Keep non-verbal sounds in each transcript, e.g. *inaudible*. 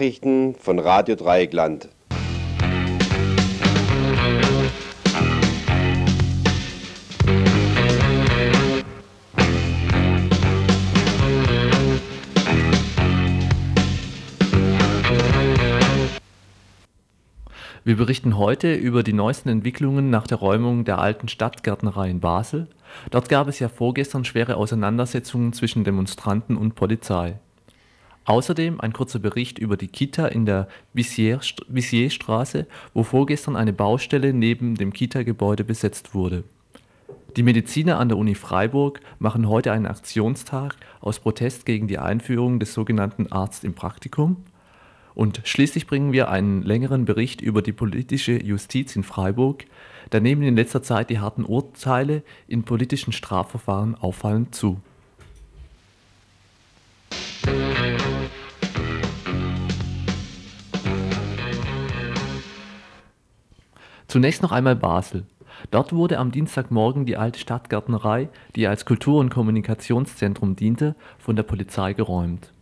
Nachrichten von Radio Dreieckland. Wir berichten heute über die neuesten Entwicklungen nach der Räumung der alten Stadtgärtnerei in Basel. Dort gab es ja vorgestern schwere Auseinandersetzungen zwischen Demonstranten und Polizei. Außerdem ein kurzer Bericht über die Kita in der Bissierstraße, wo vorgestern eine Baustelle neben dem Kita-Gebäude besetzt wurde. Die Mediziner an der Uni Freiburg machen heute einen Aktionstag aus Protest gegen die Einführung des sogenannten Arzt im Praktikum. Und schließlich bringen wir einen längeren Bericht über die politische Justiz in Freiburg. Da nehmen in letzter Zeit die harten Urteile in politischen Strafverfahren auffallend zu. Zunächst noch einmal Basel. Dort wurde am Dienstagmorgen die alte Stadtgärtnerei, die als Kultur- und Kommunikationszentrum diente, von der Polizei geräumt.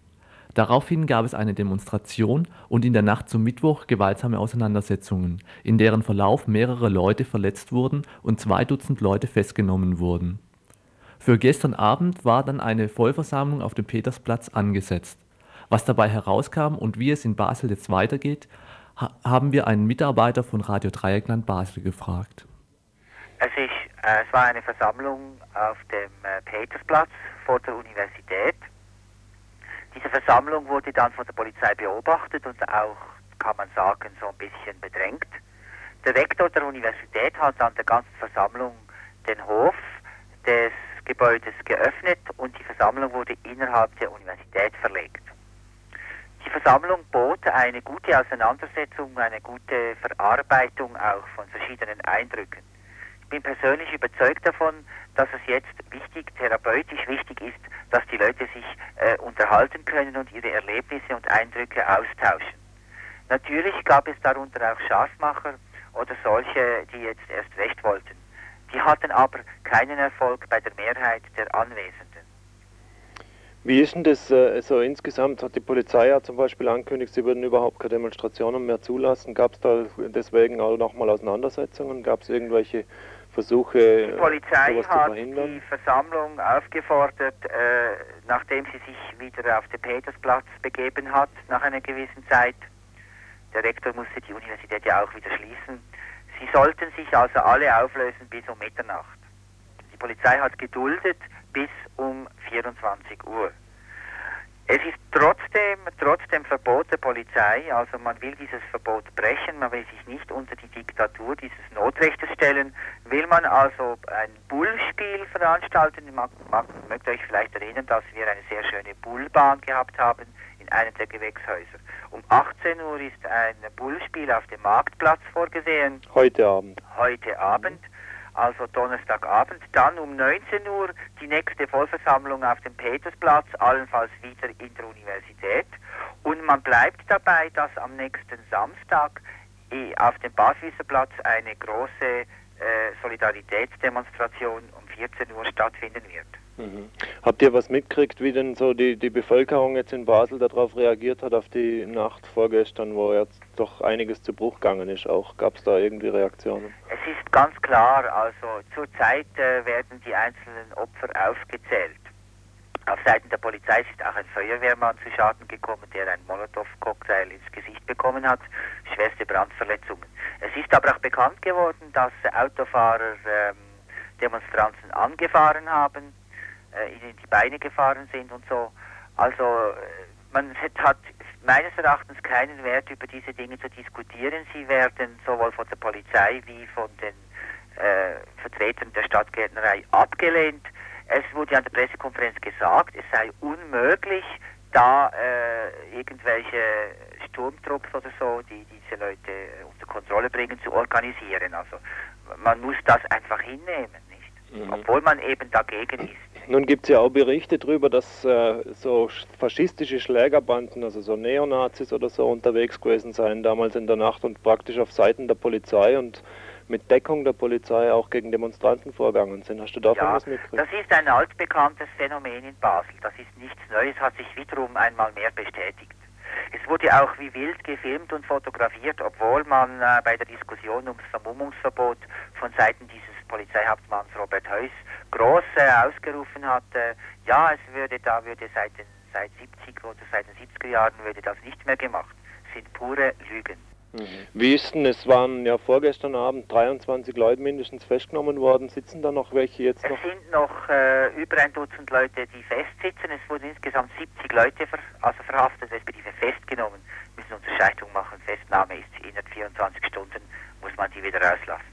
Daraufhin gab es eine Demonstration und in der Nacht zum Mittwoch gewaltsame Auseinandersetzungen, in deren Verlauf mehrere Leute verletzt wurden und zwei Dutzend Leute festgenommen wurden. Für gestern Abend war dann eine Vollversammlung auf dem Petersplatz angesetzt. Was dabei herauskam und wie es in Basel jetzt weitergeht, haben wir einen Mitarbeiter von Radio Dreieckland Basel gefragt. Es, ist, äh, es war eine Versammlung auf dem äh, Petersplatz vor der Universität. Diese Versammlung wurde dann von der Polizei beobachtet und auch, kann man sagen, so ein bisschen bedrängt. Der Rektor der Universität hat an der ganzen Versammlung den Hof des Gebäudes geöffnet und die Versammlung wurde innerhalb der Universität verlegt. Die Versammlung bot eine gute Auseinandersetzung, eine gute Verarbeitung auch von verschiedenen Eindrücken. Ich bin persönlich überzeugt davon, dass es jetzt wichtig, therapeutisch wichtig ist, dass die Leute sich äh, unterhalten können und ihre Erlebnisse und Eindrücke austauschen. Natürlich gab es darunter auch Scharfmacher oder solche, die jetzt erst recht wollten. Die hatten aber keinen Erfolg bei der Mehrheit der Anwesenden. Wie ist denn das äh, so insgesamt? Hat die Polizei ja zum Beispiel angekündigt, sie würden überhaupt keine Demonstrationen mehr zulassen. Gab es da deswegen auch nochmal Auseinandersetzungen? Gab es irgendwelche Versuche, die Polizei hat die Versammlung aufgefordert, äh, nachdem sie sich wieder auf den Petersplatz begeben hat, nach einer gewissen Zeit. Der Rektor musste die Universität ja auch wieder schließen. Sie sollten sich also alle auflösen bis um Mitternacht. Die Polizei hat geduldet bis um 24 Uhr. Es ist trotzdem, trotzdem Verbot der Polizei, also man will dieses Verbot brechen, man will sich nicht unter die Diktatur dieses Notrechtes stellen, will man also ein Bullspiel veranstalten. Man, man möchte euch vielleicht erinnern, dass wir eine sehr schöne Bullbahn gehabt haben in einem der Gewächshäuser. Um 18 Uhr ist ein Bullspiel auf dem Marktplatz vorgesehen. Heute Abend. Heute Abend also Donnerstagabend. Dann um 19 Uhr die nächste Vollversammlung auf dem Petersplatz, allenfalls wieder in der Universität. Und man bleibt dabei, dass am nächsten Samstag eh, auf dem Baswieserplatz eine große äh, Solidaritätsdemonstration um 14 Uhr stattfinden wird. Mhm. Habt ihr was mitgekriegt, wie denn so die, die Bevölkerung jetzt in Basel darauf reagiert hat, auf die Nacht vorgestern, wo jetzt doch einiges zu Bruch gegangen ist? Auch gab es da irgendwie Reaktionen? Es ist ganz klar, also zurzeit äh, werden die einzelnen Opfer aufgezählt. Auf Seiten der Polizei ist auch ein Feuerwehrmann zu Schaden gekommen, der einen Molotow-Cocktail ins Gesicht bekommen hat, schwerste Brandverletzungen. Es ist aber auch bekannt geworden, dass Autofahrer ähm, Demonstranten angefahren haben in die Beine gefahren sind und so. Also äh, man *laughs* hat meines Erachtens keinen Wert, über diese Dinge zu diskutieren. Sie werden sowohl von der Polizei wie von den äh, Vertretern der Stadtgärtnerei abgelehnt. Es wurde an der Pressekonferenz gesagt, es sei unmöglich, da äh, irgendwelche Sturmtrupps oder so, die diese Leute unter Kontrolle bringen, zu organisieren. Also man muss das einfach hinnehmen, nicht? Mhm. Obwohl man eben dagegen ist. Nun gibt es ja auch Berichte darüber, dass äh, so faschistische Schlägerbanden, also so Neonazis oder so unterwegs gewesen seien damals in der Nacht und praktisch auf Seiten der Polizei und mit Deckung der Polizei auch gegen Demonstranten vorgegangen sind. Hast du davon ja, was mitgekriegt? Das ist ein altbekanntes Phänomen in Basel. Das ist nichts Neues, hat sich wiederum einmal mehr bestätigt. Es wurde auch wie wild gefilmt und fotografiert, obwohl man äh, bei der Diskussion ums Vermummungsverbot von Seiten dieses Polizeihauptmanns Robert Heuss groß äh, ausgerufen hatte, ja, es würde da würde seit den seit 70 oder seit den 70er Jahren würde das nicht mehr gemacht. Das sind pure Lügen. Mhm. Wie ist denn, es waren ja vorgestern Abend 23 Leute mindestens festgenommen worden. Sitzen da noch welche jetzt Es noch? sind noch äh, über ein Dutzend Leute, die festsitzen. Es wurden insgesamt 70 Leute ver also verhaftet, respektive festgenommen. Wir müssen Unterscheidung machen. Festnahme ist innerhalb 24 Stunden, muss man die wieder rauslassen.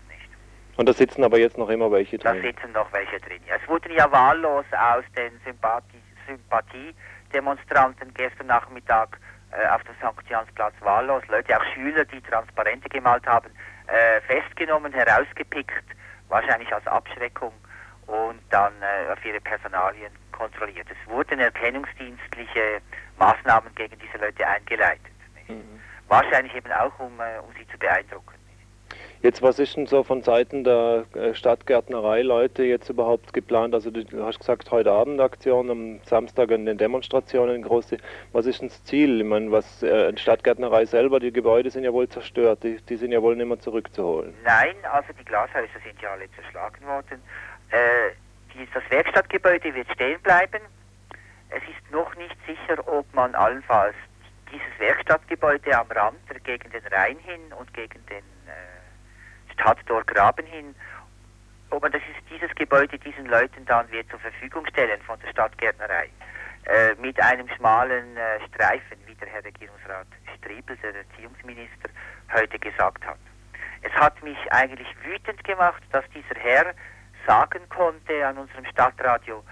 Und da sitzen aber jetzt noch immer welche Da drin. sitzen noch welche drin. Ja, es wurden ja wahllos aus den Sympathie, Sympathiedemonstranten gestern Nachmittag äh, auf dem St. Jansplatz wahllos, Leute, auch Schüler, die Transparente gemalt haben, äh, festgenommen, herausgepickt, wahrscheinlich als Abschreckung und dann äh, auf ihre Personalien kontrolliert. Es wurden erkennungsdienstliche Maßnahmen gegen diese Leute eingeleitet. Mhm. Wahrscheinlich eben auch, um, äh, um sie zu beeindrucken. Jetzt, was ist denn so von Seiten der äh, Stadtgärtnerei Leute jetzt überhaupt geplant? Also du, hast gesagt, heute Abend Aktion, am Samstag in den Demonstrationen große. Was ist denn das Ziel? Ich meine, was äh, Stadtgärtnerei selber, die Gebäude sind ja wohl zerstört, die, die sind ja wohl nicht mehr zurückzuholen. Nein, also die Glashäuser sind ja alle zerschlagen worden. Äh, die, das Werkstattgebäude wird stehen bleiben. Es ist noch nicht sicher, ob man allenfalls dieses Werkstattgebäude am Rand gegen den Rhein hin und gegen den Stadttor Graben hin, ob man das ist, dieses Gebäude diesen Leuten dann wird zur Verfügung stellen von der Stadtgärtnerei. Äh, mit einem schmalen äh, Streifen, wie der Herr Regierungsrat Striebel, der Erziehungsminister, heute gesagt hat. Es hat mich eigentlich wütend gemacht, dass dieser Herr sagen konnte an unserem Stadtradio,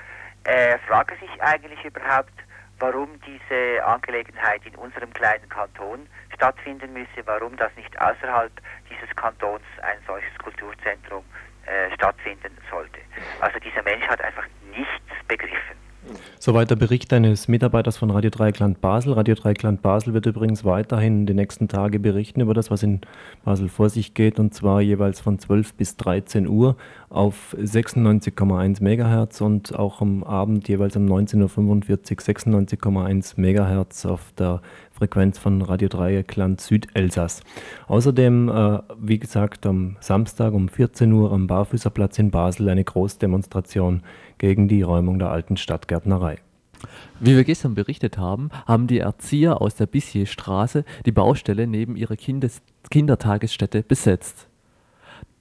er frage sich eigentlich überhaupt, warum diese Angelegenheit in unserem kleinen Kanton stattfinden müsse, warum das nicht außerhalb dieses Kantons ein solches Kulturzentrum äh, stattfinden sollte. Also dieser Mensch hat einfach nichts begriffen. Soweit der Bericht eines Mitarbeiters von Radio Dreieckland Basel. Radio Dreieckland Basel wird übrigens weiterhin die nächsten Tage berichten über das, was in Basel vor sich geht, und zwar jeweils von 12 bis 13 Uhr auf 96,1 MHz und auch am Abend jeweils um 19.45 Uhr 96,1 MHz auf der Frequenz von Radio Dreieckland Südelsass. Außerdem, äh, wie gesagt, am Samstag um 14 Uhr am Barfüßerplatz in Basel eine Großdemonstration gegen die Räumung der alten Stadtgärtnerei. Wie wir gestern berichtet haben, haben die Erzieher aus der Bissierstraße die Baustelle neben ihrer Kindes Kindertagesstätte besetzt.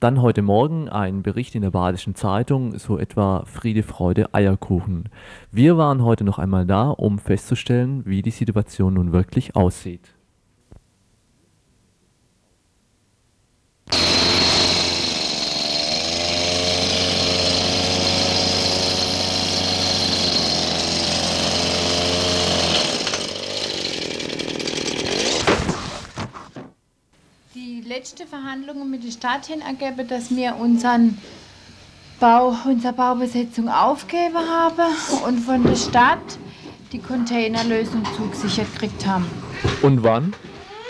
Dann heute Morgen ein Bericht in der Badischen Zeitung, so etwa Friede, Freude, Eierkuchen. Wir waren heute noch einmal da, um festzustellen, wie die Situation nun wirklich aussieht. Die letzte Verhandlungen mit der Stadt hin ergeben, dass wir unseren Bau, unsere Baubesetzung aufgeben haben und von der Stadt die Containerlösung zugesichert gekriegt haben. Und wann?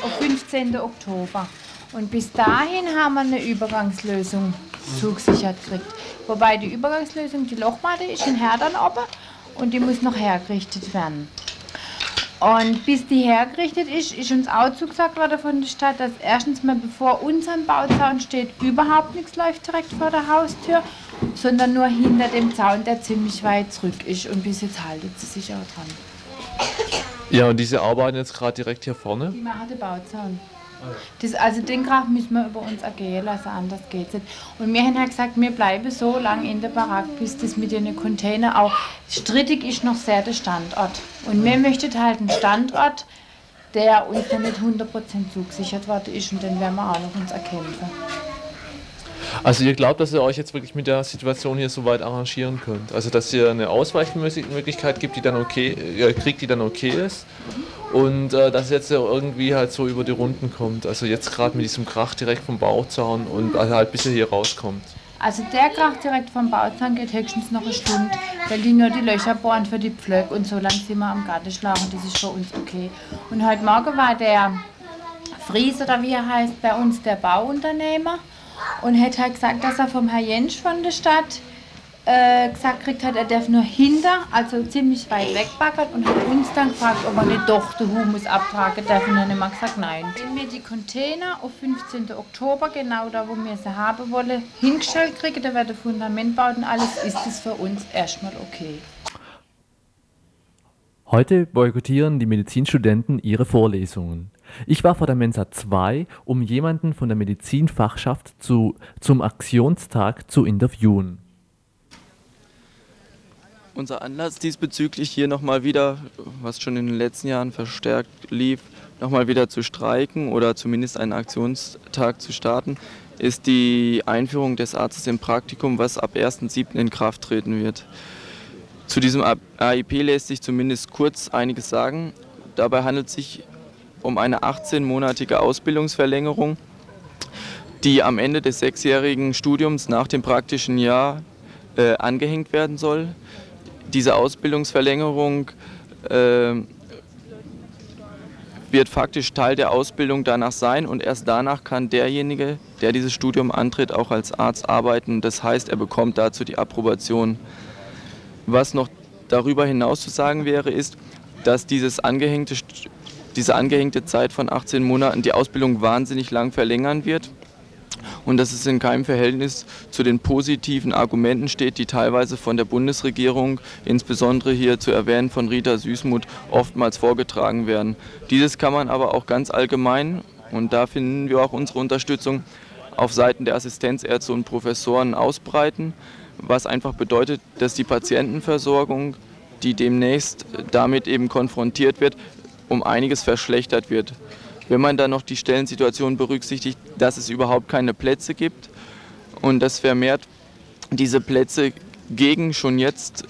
Auf 15. Oktober. Und bis dahin haben wir eine Übergangslösung zugesichert gekriegt. Wobei die Übergangslösung, die Lochmatte, ist in Herdern oben und die muss noch hergerichtet werden. Und bis die hergerichtet ist, ist uns auch zugesagt worden von der Stadt, dass erstens mal bevor unser Bauzaun steht, überhaupt nichts läuft direkt vor der Haustür, sondern nur hinter dem Zaun, der ziemlich weit zurück ist. Und bis jetzt haltet sie sich auch dran. Ja, und diese arbeiten jetzt gerade direkt hier vorne. Die machen den Bauzaun. Das, also den Krach müssen wir über uns ergehen lassen, anders geht's nicht. Und wir haben halt gesagt, wir bleiben so lange in der Barack, bis das mit den Container auch strittig ist noch sehr der Standort. Und wir möchten halt einen Standort, der uns dann nicht 100% zugesichert worden ist und den werden wir auch noch uns erkämpfen. Also ihr glaubt, dass ihr euch jetzt wirklich mit der Situation hier so weit arrangieren könnt? Also dass ihr eine Ausweichmöglichkeit gibt, die dann okay, kriegt, die dann okay ist und äh, dass jetzt irgendwie halt so über die Runden kommt. Also jetzt gerade mit diesem Krach direkt vom Bauzaun und also halt bis ihr hier rauskommt. Also der Krach direkt vom Bauzaun geht höchstens noch eine Stunde, weil die nur die Löcher bohren für die Pflöcke und so lange sind wir am Gartenschlag und das ist für uns okay. Und heute Morgen war der Fries oder wie er heißt bei uns der Bauunternehmer und hat halt gesagt, dass er vom Herr Jensch von der Stadt äh, gesagt gekriegt hat, er darf nur hinter, also ziemlich weit weg baggern und hat uns dann gefragt, ob er nicht doch den Humus abtragen darf und dann haben wir gesagt, nein. Wenn wir die Container auf 15. Oktober, genau da, wo wir sie haben wollen, hingestellt kriegen, da wird der Fundament baut und alles, ist es für uns erstmal okay. Heute boykottieren die Medizinstudenten ihre Vorlesungen. Ich war vor der Mensa 2, um jemanden von der Medizinfachschaft zu, zum Aktionstag zu interviewen. Unser Anlass diesbezüglich hier nochmal wieder, was schon in den letzten Jahren verstärkt lief, nochmal wieder zu streiken oder zumindest einen Aktionstag zu starten, ist die Einführung des Arztes im Praktikum, was ab 1.7. in Kraft treten wird. Zu diesem AIP lässt sich zumindest kurz einiges sagen. Dabei handelt es sich um eine 18-monatige Ausbildungsverlängerung, die am Ende des sechsjährigen Studiums nach dem praktischen Jahr äh, angehängt werden soll. Diese Ausbildungsverlängerung äh, wird faktisch Teil der Ausbildung danach sein und erst danach kann derjenige, der dieses Studium antritt, auch als Arzt arbeiten. Das heißt, er bekommt dazu die Approbation. Was noch darüber hinaus zu sagen wäre, ist, dass dieses angehängte diese angehängte Zeit von 18 Monaten die Ausbildung wahnsinnig lang verlängern wird und dass es in keinem Verhältnis zu den positiven Argumenten steht, die teilweise von der Bundesregierung, insbesondere hier zu erwähnen von Rita Süßmuth, oftmals vorgetragen werden. Dieses kann man aber auch ganz allgemein, und da finden wir auch unsere Unterstützung, auf Seiten der Assistenzärzte und Professoren ausbreiten, was einfach bedeutet, dass die Patientenversorgung, die demnächst damit eben konfrontiert wird, um einiges verschlechtert wird. Wenn man dann noch die Stellensituation berücksichtigt, dass es überhaupt keine Plätze gibt und dass vermehrt diese Plätze gegen schon jetzt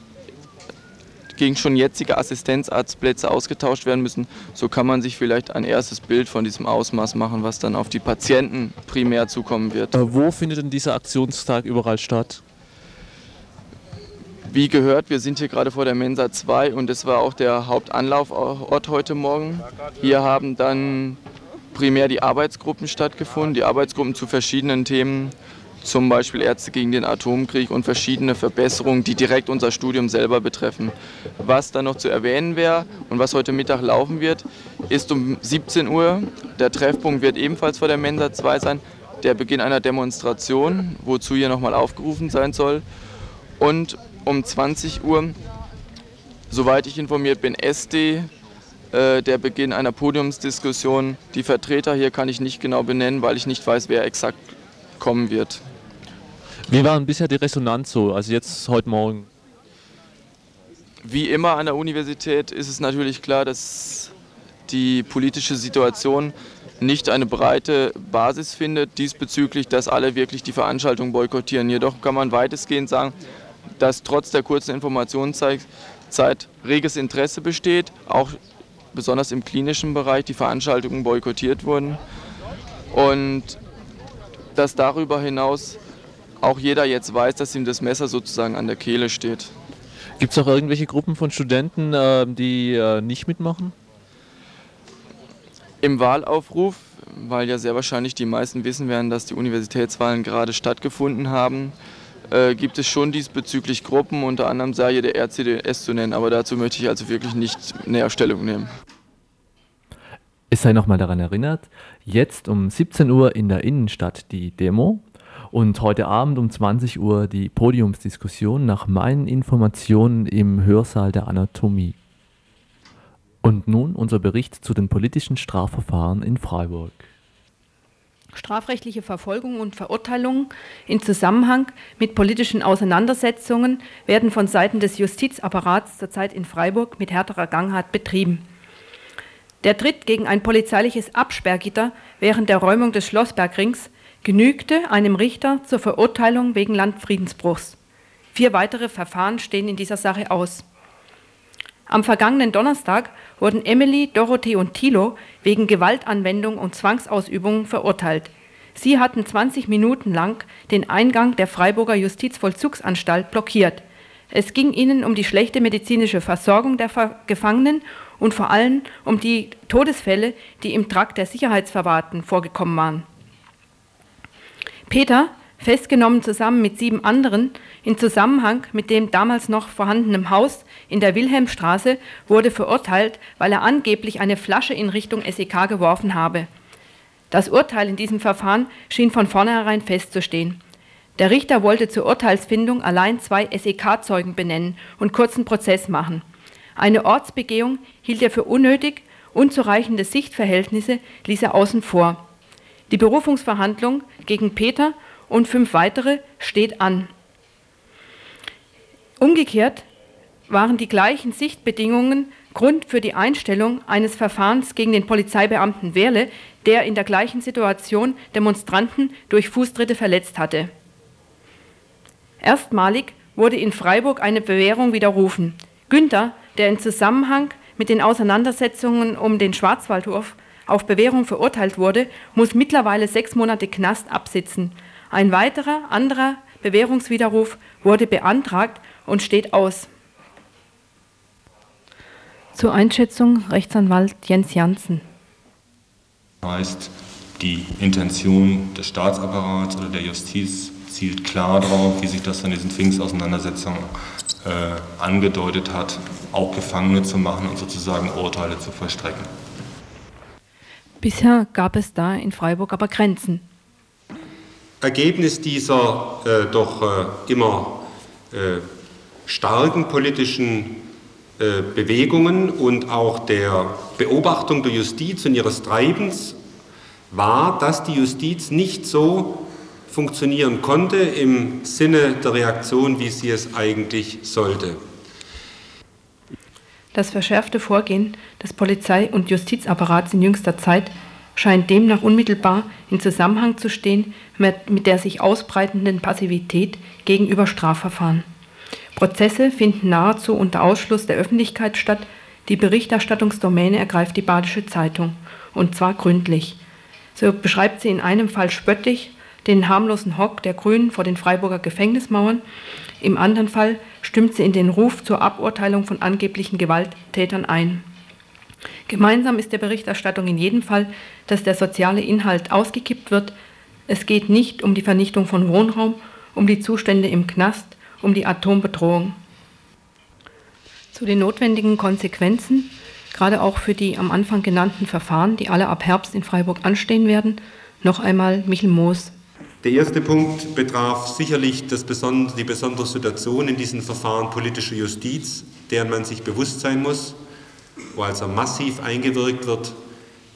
gegen schon jetzige Assistenzarztplätze ausgetauscht werden müssen, so kann man sich vielleicht ein erstes Bild von diesem Ausmaß machen, was dann auf die Patienten primär zukommen wird. Äh, wo findet denn dieser Aktionstag überall statt? Wie gehört, wir sind hier gerade vor der Mensa 2 und das war auch der Hauptanlaufort heute Morgen. Hier haben dann primär die Arbeitsgruppen stattgefunden, die Arbeitsgruppen zu verschiedenen Themen, zum Beispiel Ärzte gegen den Atomkrieg und verschiedene Verbesserungen, die direkt unser Studium selber betreffen. Was dann noch zu erwähnen wäre und was heute Mittag laufen wird, ist um 17 Uhr. Der Treffpunkt wird ebenfalls vor der Mensa 2 sein. Der Beginn einer Demonstration, wozu hier nochmal aufgerufen sein soll. Und um 20 Uhr, soweit ich informiert bin, SD, äh, der Beginn einer Podiumsdiskussion. Die Vertreter hier kann ich nicht genau benennen, weil ich nicht weiß, wer exakt kommen wird. Wie war denn bisher die Resonanz so, also jetzt heute Morgen? Wie immer an der Universität ist es natürlich klar, dass die politische Situation nicht eine breite Basis findet diesbezüglich, dass alle wirklich die Veranstaltung boykottieren. Jedoch kann man weitestgehend sagen, dass trotz der kurzen Informationszeit reges Interesse besteht, auch besonders im klinischen Bereich die Veranstaltungen boykottiert wurden und dass darüber hinaus auch jeder jetzt weiß, dass ihm das Messer sozusagen an der Kehle steht. Gibt es auch irgendwelche Gruppen von Studenten, äh, die äh, nicht mitmachen? Im Wahlaufruf, weil ja sehr wahrscheinlich die meisten wissen werden, dass die Universitätswahlen gerade stattgefunden haben, äh, gibt es schon diesbezüglich Gruppen, unter anderem sei hier der RCDS zu nennen, aber dazu möchte ich also wirklich nicht näher Stellung nehmen. Es sei nochmal daran erinnert, jetzt um 17 Uhr in der Innenstadt die Demo und heute Abend um 20 Uhr die Podiumsdiskussion nach meinen Informationen im Hörsaal der Anatomie. Und nun unser Bericht zu den politischen Strafverfahren in Freiburg. Strafrechtliche Verfolgung und Verurteilung in Zusammenhang mit politischen Auseinandersetzungen werden von Seiten des Justizapparats zurzeit in Freiburg mit härterer Gangart betrieben. Der Tritt gegen ein polizeiliches Absperrgitter während der Räumung des Schlossbergrings genügte einem Richter zur Verurteilung wegen Landfriedensbruchs. Vier weitere Verfahren stehen in dieser Sache aus. Am vergangenen Donnerstag wurden Emily, Dorothee und Thilo wegen Gewaltanwendung und Zwangsausübung verurteilt. Sie hatten 20 Minuten lang den Eingang der Freiburger Justizvollzugsanstalt blockiert. Es ging ihnen um die schlechte medizinische Versorgung der Gefangenen und vor allem um die Todesfälle, die im Trakt der Sicherheitsverwahrten vorgekommen waren. Peter, festgenommen zusammen mit sieben anderen in Zusammenhang mit dem damals noch vorhandenen Haus in der Wilhelmstraße, wurde verurteilt, weil er angeblich eine Flasche in Richtung SEK geworfen habe. Das Urteil in diesem Verfahren schien von vornherein festzustehen. Der Richter wollte zur Urteilsfindung allein zwei SEK-Zeugen benennen und kurzen Prozess machen. Eine Ortsbegehung hielt er für unnötig, unzureichende Sichtverhältnisse ließ er außen vor. Die Berufungsverhandlung gegen Peter und fünf weitere steht an. Umgekehrt waren die gleichen Sichtbedingungen Grund für die Einstellung eines Verfahrens gegen den Polizeibeamten Wehrle, der in der gleichen Situation Demonstranten durch Fußtritte verletzt hatte. Erstmalig wurde in Freiburg eine Bewährung widerrufen. Günther, der in Zusammenhang mit den Auseinandersetzungen um den Schwarzwaldhof auf Bewährung verurteilt wurde, muss mittlerweile sechs Monate Knast absitzen. Ein weiterer, anderer Bewährungswiderruf wurde beantragt und steht aus. Zur Einschätzung Rechtsanwalt Jens Janssen. Heißt, die Intention des Staatsapparats oder der Justiz zielt klar darauf, wie sich das in diesen Pfingstauseinandersetzungen äh, angedeutet hat, auch Gefangene zu machen und sozusagen Urteile zu vollstrecken. Bisher gab es da in Freiburg aber Grenzen. Ergebnis dieser äh, doch äh, immer äh, starken politischen äh, Bewegungen und auch der Beobachtung der Justiz und ihres Treibens war, dass die Justiz nicht so funktionieren konnte im Sinne der Reaktion, wie sie es eigentlich sollte. Das verschärfte Vorgehen des Polizei- und Justizapparats in jüngster Zeit scheint demnach unmittelbar in Zusammenhang zu stehen mit der sich ausbreitenden Passivität gegenüber Strafverfahren. Prozesse finden nahezu unter Ausschluss der Öffentlichkeit statt, die Berichterstattungsdomäne ergreift die Badische Zeitung, und zwar gründlich. So beschreibt sie in einem Fall spöttisch den harmlosen Hock der Grünen vor den Freiburger Gefängnismauern, im anderen Fall stimmt sie in den Ruf zur Aburteilung von angeblichen Gewalttätern ein. Gemeinsam ist der Berichterstattung in jedem Fall, dass der soziale Inhalt ausgekippt wird. Es geht nicht um die Vernichtung von Wohnraum, um die Zustände im Knast, um die Atombedrohung. Zu den notwendigen Konsequenzen, gerade auch für die am Anfang genannten Verfahren, die alle ab Herbst in Freiburg anstehen werden, noch einmal Michel Moos. Der erste Punkt betraf sicherlich besondere, die besondere Situation in diesen Verfahren politischer Justiz, deren man sich bewusst sein muss wo also massiv eingewirkt wird,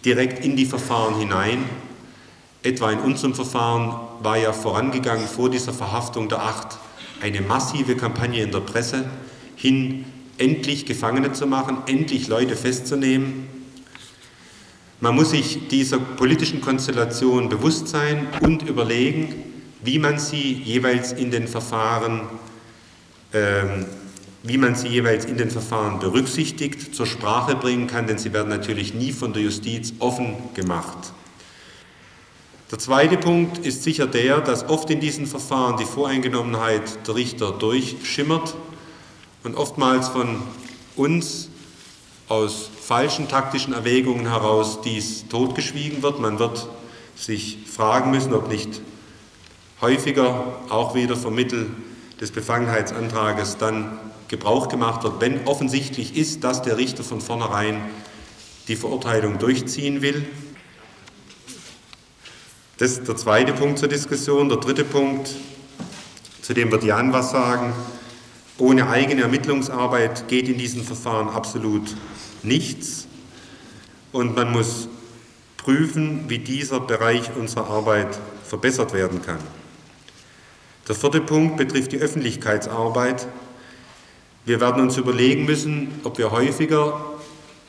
direkt in die Verfahren hinein. Etwa in unserem Verfahren war ja vorangegangen vor dieser Verhaftung der Acht eine massive Kampagne in der Presse hin, endlich Gefangene zu machen, endlich Leute festzunehmen. Man muss sich dieser politischen Konstellation bewusst sein und überlegen, wie man sie jeweils in den Verfahren ähm, wie man sie jeweils in den Verfahren berücksichtigt, zur Sprache bringen kann, denn sie werden natürlich nie von der Justiz offen gemacht. Der zweite Punkt ist sicher der, dass oft in diesen Verfahren die Voreingenommenheit der Richter durchschimmert und oftmals von uns aus falschen taktischen Erwägungen heraus dies totgeschwiegen wird. Man wird sich fragen müssen, ob nicht häufiger auch wieder vom Mittel des Befangenheitsantrages dann Gebrauch gemacht wird, wenn offensichtlich ist, dass der Richter von vornherein die Verurteilung durchziehen will. Das ist der zweite Punkt zur Diskussion. Der dritte Punkt, zu dem wird Jan was sagen. Ohne eigene Ermittlungsarbeit geht in diesen Verfahren absolut nichts. Und man muss prüfen, wie dieser Bereich unserer Arbeit verbessert werden kann. Der vierte Punkt betrifft die Öffentlichkeitsarbeit. Wir werden uns überlegen müssen, ob wir häufiger,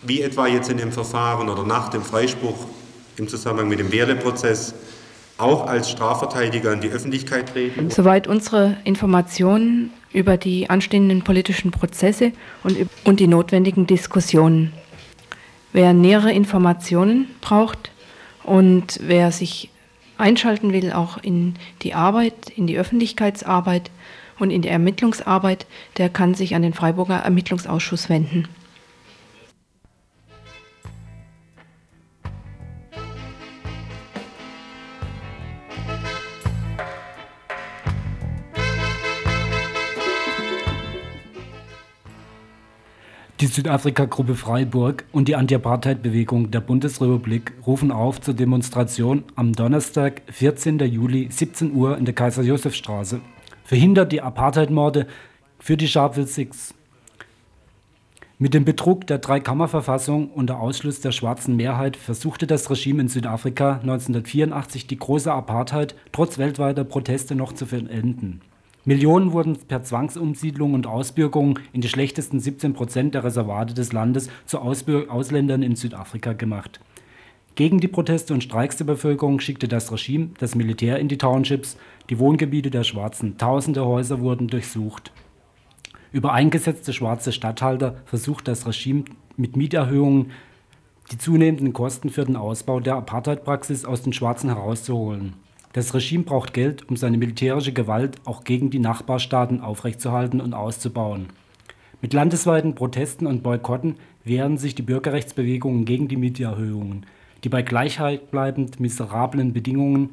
wie etwa jetzt in dem Verfahren oder nach dem Freispruch im Zusammenhang mit dem Wehrle-Prozess, auch als Strafverteidiger in die Öffentlichkeit treten. Soweit unsere Informationen über die anstehenden politischen Prozesse und, und die notwendigen Diskussionen. Wer nähere Informationen braucht und wer sich einschalten will, auch in die Arbeit, in die Öffentlichkeitsarbeit, und in die Ermittlungsarbeit, der kann sich an den Freiburger Ermittlungsausschuss wenden. Die Südafrika-Gruppe Freiburg und die Anti-Apartheid-Bewegung der Bundesrepublik rufen auf zur Demonstration am Donnerstag, 14. Juli, 17 Uhr in der Kaiser-Josef-Straße. Verhindert die Apartheid-Morde für die Sharpeville Six. Mit dem Betrug der Dreikammerverfassung und der Ausschluss der schwarzen Mehrheit versuchte das Regime in Südafrika 1984 die große Apartheid trotz weltweiter Proteste noch zu vollenden. Millionen wurden per Zwangsumsiedlung und Ausbürgerung in die schlechtesten 17 Prozent der Reservate des Landes zu Ausbür Ausländern in Südafrika gemacht. Gegen die Proteste und Streiks der Bevölkerung schickte das Regime das Militär in die Townships, die Wohngebiete der Schwarzen. Tausende Häuser wurden durchsucht. Über eingesetzte schwarze Statthalter versucht das Regime mit Mieterhöhungen die zunehmenden Kosten für den Ausbau der Apartheidpraxis aus den Schwarzen herauszuholen. Das Regime braucht Geld, um seine militärische Gewalt auch gegen die Nachbarstaaten aufrechtzuerhalten und auszubauen. Mit landesweiten Protesten und Boykotten wehren sich die Bürgerrechtsbewegungen gegen die Mieterhöhungen, die bei gleichbleibend miserablen Bedingungen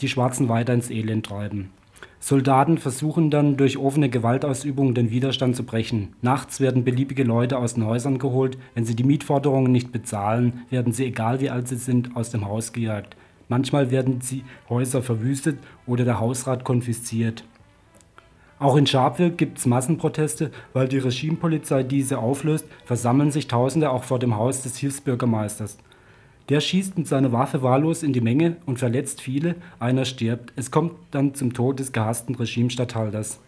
die Schwarzen weiter ins Elend treiben. Soldaten versuchen dann durch offene Gewaltausübung den Widerstand zu brechen. Nachts werden beliebige Leute aus den Häusern geholt. Wenn sie die Mietforderungen nicht bezahlen, werden sie, egal wie alt sie sind, aus dem Haus gejagt. Manchmal werden die Häuser verwüstet oder der Hausrat konfisziert. Auch in Sharpeville gibt es Massenproteste, weil die Regimepolizei diese auflöst, versammeln sich Tausende auch vor dem Haus des Hilfsbürgermeisters. Der schießt mit seiner Waffe wahllos in die Menge und verletzt viele, einer stirbt. Es kommt dann zum Tod des gehassten Regimestatthalters.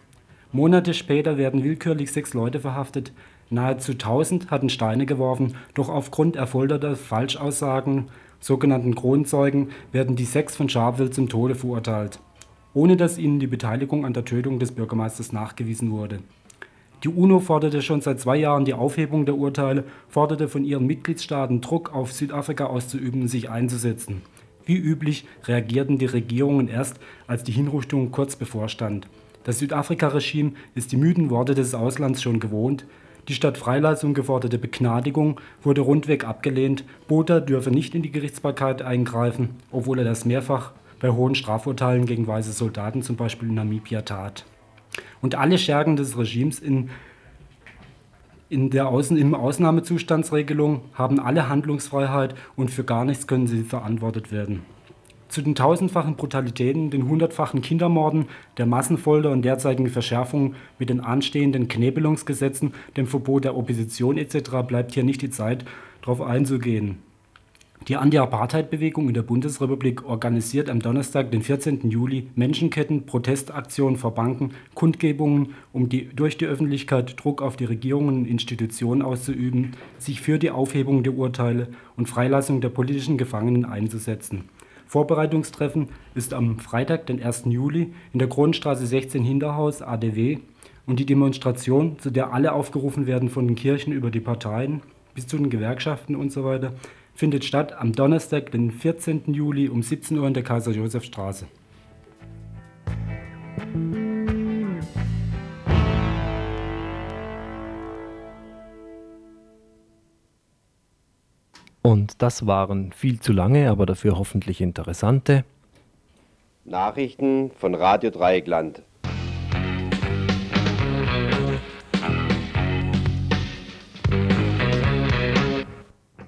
Monate später werden willkürlich sechs Leute verhaftet. Nahezu tausend hatten Steine geworfen, doch aufgrund erfolterter Falschaussagen sogenannten Kronzeugen, werden die sechs von Sharpeville zum Tode verurteilt, ohne dass ihnen die Beteiligung an der Tötung des Bürgermeisters nachgewiesen wurde. Die UNO forderte schon seit zwei Jahren die Aufhebung der Urteile, forderte von ihren Mitgliedstaaten Druck auf Südafrika auszuüben und sich einzusetzen. Wie üblich reagierten die Regierungen erst, als die Hinrichtung kurz bevorstand. Das Südafrika-Regime ist die müden Worte des Auslands schon gewohnt, die statt Freilassung geforderte Begnadigung wurde rundweg abgelehnt. Botha dürfe nicht in die Gerichtsbarkeit eingreifen, obwohl er das mehrfach bei hohen Strafurteilen gegen weiße Soldaten, zum Beispiel in Namibia, tat. Und alle Schergen des Regimes in, in der Außen, im Ausnahmezustandsregelung haben alle Handlungsfreiheit und für gar nichts können sie verantwortet werden zu den tausendfachen Brutalitäten, den hundertfachen Kindermorden, der Massenfolter und derzeitigen Verschärfungen mit den anstehenden Knebelungsgesetzen, dem Verbot der Opposition etc. bleibt hier nicht die Zeit, darauf einzugehen. Die Anti-Apartheid-Bewegung in der Bundesrepublik organisiert am Donnerstag, den 14. Juli, Menschenketten, Protestaktionen vor Banken, Kundgebungen, um durch die Öffentlichkeit Druck auf die Regierungen und Institutionen auszuüben, sich für die Aufhebung der Urteile und Freilassung der politischen Gefangenen einzusetzen. Vorbereitungstreffen ist am Freitag, den 1. Juli, in der Kronenstraße 16 Hinterhaus ADW und die Demonstration, zu der alle aufgerufen werden von den Kirchen über die Parteien bis zu den Gewerkschaften usw., so findet statt am Donnerstag, den 14. Juli um 17 Uhr in der Kaiser-Josef-Straße. Und das waren viel zu lange, aber dafür hoffentlich interessante Nachrichten von Radio Dreieckland.